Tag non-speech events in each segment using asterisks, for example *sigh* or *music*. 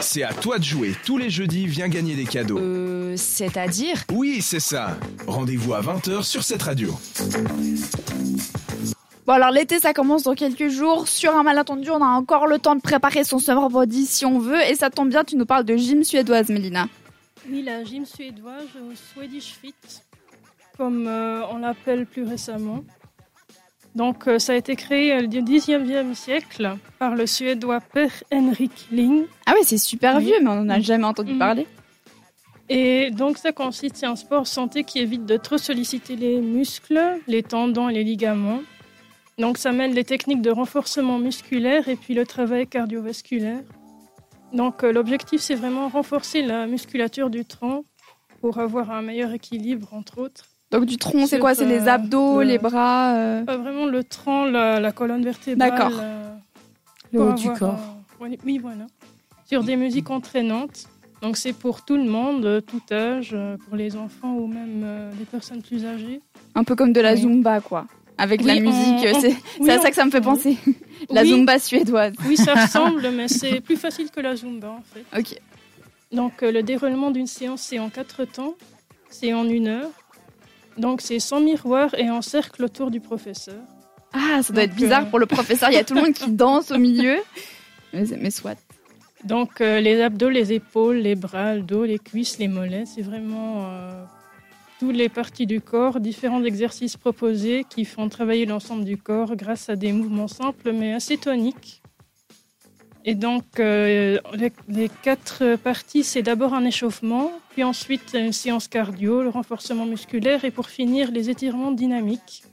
C'est à toi de jouer. Tous les jeudis, viens gagner des cadeaux. Euh, c'est-à-dire? Oui, c'est ça. Rendez-vous à 20h sur cette radio. Bon alors l'été ça commence dans quelques jours. Sur un malentendu, on a encore le temps de préparer son summer body si on veut. Et ça tombe bien, tu nous parles de gym suédoise, Mélina. Oui, la gym suédoise, ou Swedish Fit, comme euh, on l'appelle plus récemment. Donc euh, ça a été créé euh, le 19e siècle par le suédois Per Henrik Ling. Ah oui, c'est super Oui. vieux, mais on n'en a jamais entendu Mhm. parler. Et donc ça consiste, c'est un sport santé qui évite de trop solliciter les muscles, les tendons et les ligaments. Donc ça mêle les techniques de renforcement musculaire et puis le travail cardiovasculaire. Donc euh, l'objectif c'est vraiment renforcer la musculature du tronc pour avoir un meilleur équilibre entre autres. Donc du tronc, c'est quoi? C'est les euh, abdos, le- les bras euh, Pas vraiment le tronc, la, la colonne vertébrale. D'accord. euh, Le haut du avoir corps. un- oui, voilà. Sur des musiques entraînantes. Donc c'est pour tout le monde, euh, tout âge, euh, pour les enfants ou même euh, les personnes plus âgées. Un peu comme de la Oui. zumba, quoi. Avec la musique, on- c'est Oui, à on- ça que ça me fait penser. *laughs* la zumba suédoise. Oui, ça *laughs* ressemble, mais c'est plus facile que la Zumba en fait. Ok. Donc euh, le déroulement d'une séance, c'est en quatre temps, c'est en une heure. Donc c'est sans miroir et en cercle autour du professeur. Ah, ça doit Donc, être bizarre euh, pour le professeur. Il y a tout le monde qui *laughs* danse au milieu. Mais, mais soit. Donc euh, les abdos, les épaules, les bras, le dos, les cuisses, les mollets, c'est vraiment euh, toutes les parties du corps, différents exercices proposés qui font travailler l'ensemble du corps grâce à des mouvements simples mais assez toniques. Et donc euh, les, les quatre parties, c'est d'abord un échauffement, puis ensuite une séance cardio, le renforcement musculaire et pour finir les étirements dynamiques.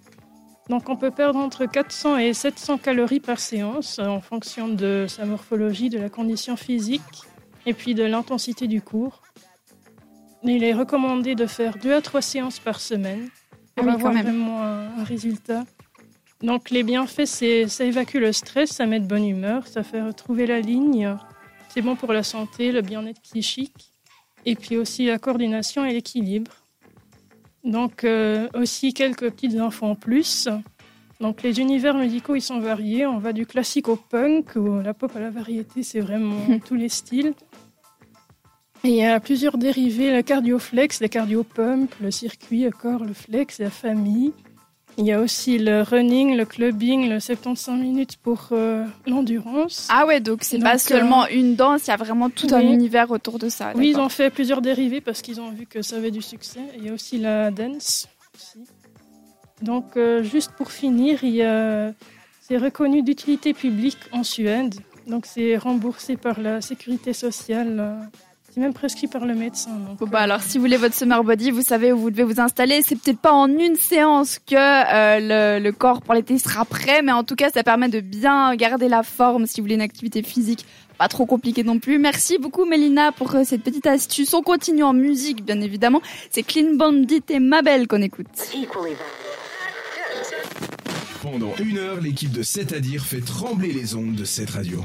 Donc on peut perdre entre 400 et 700 calories par séance euh, en fonction de sa morphologie, de la condition physique et puis de l'intensité du cours. Il est recommandé de faire deux à trois séances par semaine Ah pour oui, quand avoir même. vraiment un, un résultat. Donc les bienfaits, c'est ça évacue le stress, ça met de bonne humeur, ça fait retrouver la ligne. C'est bon pour la santé, le bien-être psychique et puis aussi la coordination et l'équilibre. Donc euh, aussi quelques petites infos en plus. Donc les univers musicaux ils sont variés. On va du classique au punk ou la pop à la variété, c'est vraiment *laughs* tous les styles. Et il y a plusieurs dérivés, le cardioflex, le cardiopump, le circuit, le corps, le flex, la famille. Il y a aussi le running, le clubbing, le 75 minutes pour euh, l'endurance. Ah ouais, donc c'est pas Donc, seulement une danse, il y a vraiment tout un univers autour de ça. Oui, ils ont fait plusieurs dérivés parce qu'ils ont vu que ça avait du succès. Il y a aussi la dance. aussi. Donc, euh, juste pour finir, c'est reconnu d'utilité publique en Suède. Donc, c'est remboursé par la sécurité sociale. C'est même prescrit par le médecin. Donc, Bon, bah euh, alors, si vous voulez votre summer body, vous savez où vous devez vous installer. C'est peut-être pas en une séance que euh, le, le corps pour l'été sera prêt, mais en tout cas, ça permet de bien garder la forme si vous voulez une activité physique pas trop compliquée non plus. Merci beaucoup, Mélina, pour euh, cette petite astuce. On continue en musique, bien évidemment. C'est Clean Bandit et Mabel qu'on écoute. Pendant une heure, l'équipe de C'est à dire fait trembler les ondes de cette radio.